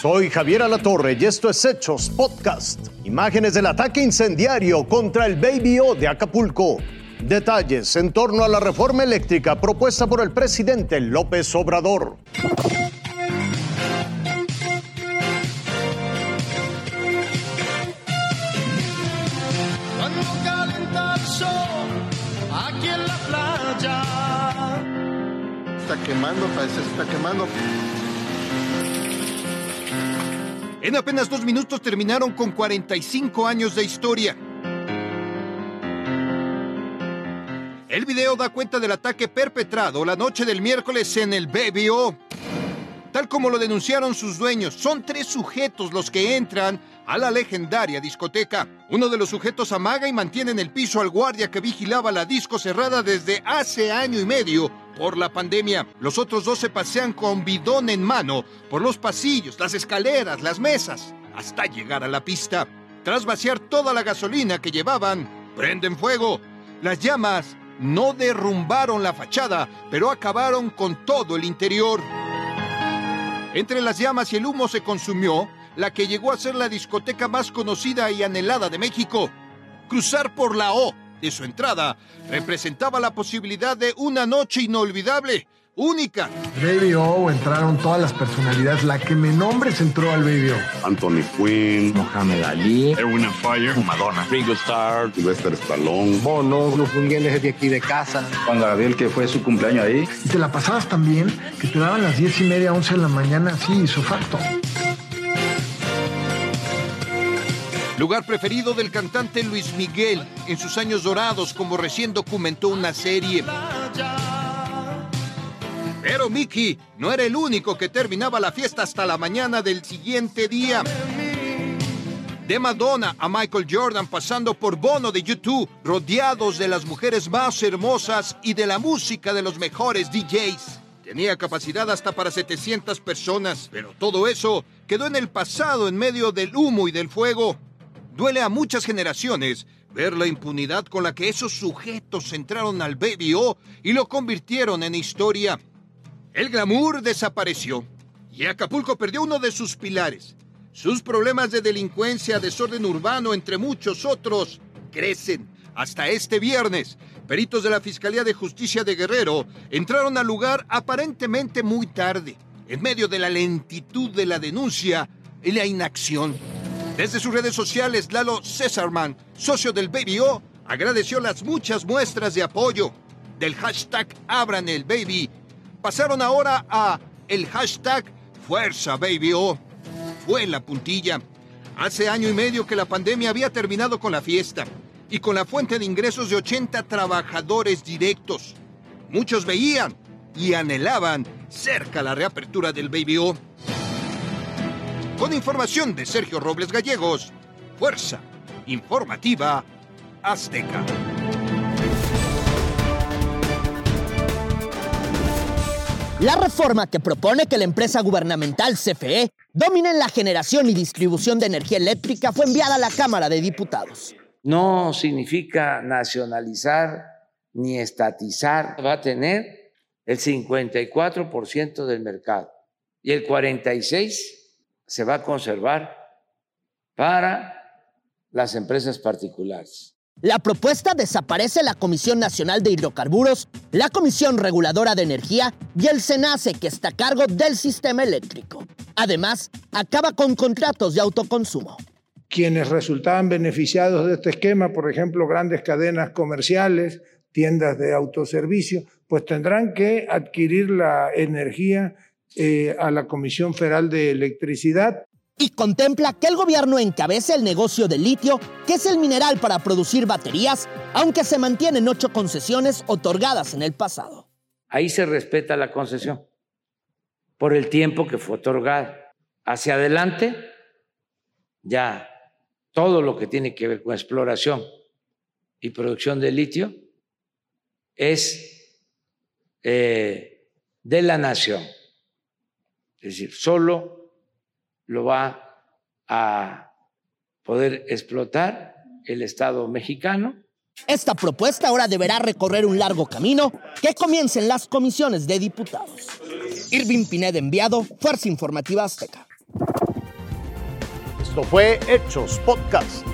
Soy Javier Alatorre y esto es Hechos Podcast. Imágenes del ataque incendiario contra el Baby O de Acapulco. Detalles en torno a la reforma eléctrica propuesta por el presidente López Obrador. Cuando calienta el sol aquí en la playa. Está quemando, parece que está quemando. En apenas dos minutos terminaron con 45 años de historia. El video da cuenta del ataque perpetrado la noche del miércoles en el BBO. Tal como lo denunciaron sus dueños, son tres sujetos los que entran a la legendaria discoteca. Uno de los sujetos amaga y mantiene en el piso al guardia que vigilaba la disco cerrada desde hace año y medio por la pandemia. Los otros dos se pasean con bidón en mano por los pasillos, las escaleras, las mesas, hasta llegar a la pista. Tras vaciar toda la gasolina que llevaban, prenden fuego. Las llamas no derrumbaron la fachada, pero acabaron con todo el interior. Entre las llamas y el humo se consumió la que llegó a ser la discoteca más conocida y anhelada de México. Cruzar por la O de su entrada representaba la posibilidad de una noche inolvidable, única. Baby O entraron todas las personalidades. La que me nombres entró al Baby O. Anthony Quinn, Mohamed Ali, Erwin Fire, Madonna, Ringo Starr, Sylvester Stallone, Bono, los Migueles de aquí de casa. Juan Gabriel, que fue su cumpleaños ahí. Y te la pasabas también que te daban las diez y media, once de la mañana, así, facto. Lugar preferido del cantante Luis Miguel en sus años dorados, como recién documentó una serie. Pero Mickey no era el único que terminaba la fiesta hasta la mañana del siguiente día. De Madonna a Michael Jordan, pasando por Bono de YouTube, rodeados de las mujeres más hermosas y de la música de los mejores DJs. Tenía capacidad hasta para 700 personas, pero todo eso quedó en el pasado en medio del humo y del fuego. Duele a muchas generaciones ver la impunidad con la que esos sujetos entraron al BBO y lo convirtieron en historia. El glamour desapareció y Acapulco perdió uno de sus pilares. Sus problemas de delincuencia, desorden urbano, entre muchos otros, crecen. Hasta este viernes, peritos de la Fiscalía de Justicia de Guerrero entraron al lugar aparentemente muy tarde, en medio de la lentitud de la denuncia y la inacción. Desde sus redes sociales, Lalo Césarman, socio del BBO, agradeció las muchas muestras de apoyo. Del hashtag Abran el Baby, pasaron ahora a el hashtag Fuerza BabyO. Fue la puntilla. Hace año y medio que la pandemia había terminado con la fiesta y con la fuente de ingresos de 80 trabajadores directos. Muchos veían y anhelaban cerca la reapertura del BBO. Con información de Sergio Robles Gallegos, Fuerza Informativa Azteca. La reforma que propone que la empresa gubernamental CFE domine la generación y distribución de energía eléctrica fue enviada a la Cámara de Diputados. No significa nacionalizar ni estatizar. Va a tener el 54% del mercado y el 46% se va a conservar para las empresas particulares. La propuesta desaparece la Comisión Nacional de Hidrocarburos, la Comisión Reguladora de Energía y el SENACE, que está a cargo del sistema eléctrico. Además, acaba con contratos de autoconsumo. Quienes resultaban beneficiados de este esquema, por ejemplo, grandes cadenas comerciales, tiendas de autoservicio, pues tendrán que adquirir la energía eh, a la Comisión Federal de Electricidad y contempla que el gobierno encabece el negocio del litio, que es el mineral para producir baterías, aunque se mantienen ocho concesiones otorgadas en el pasado. Ahí se respeta la concesión por el tiempo que fue otorgada. Hacia adelante, ya todo lo que tiene que ver con exploración y producción de litio es eh, de la nación. Es decir, solo lo va a poder explotar el Estado mexicano. Esta propuesta ahora deberá recorrer un largo camino que comience en las comisiones de diputados. Irving Pineda enviado, Fuerza Informativa Azteca. Esto fue Hechos Podcast.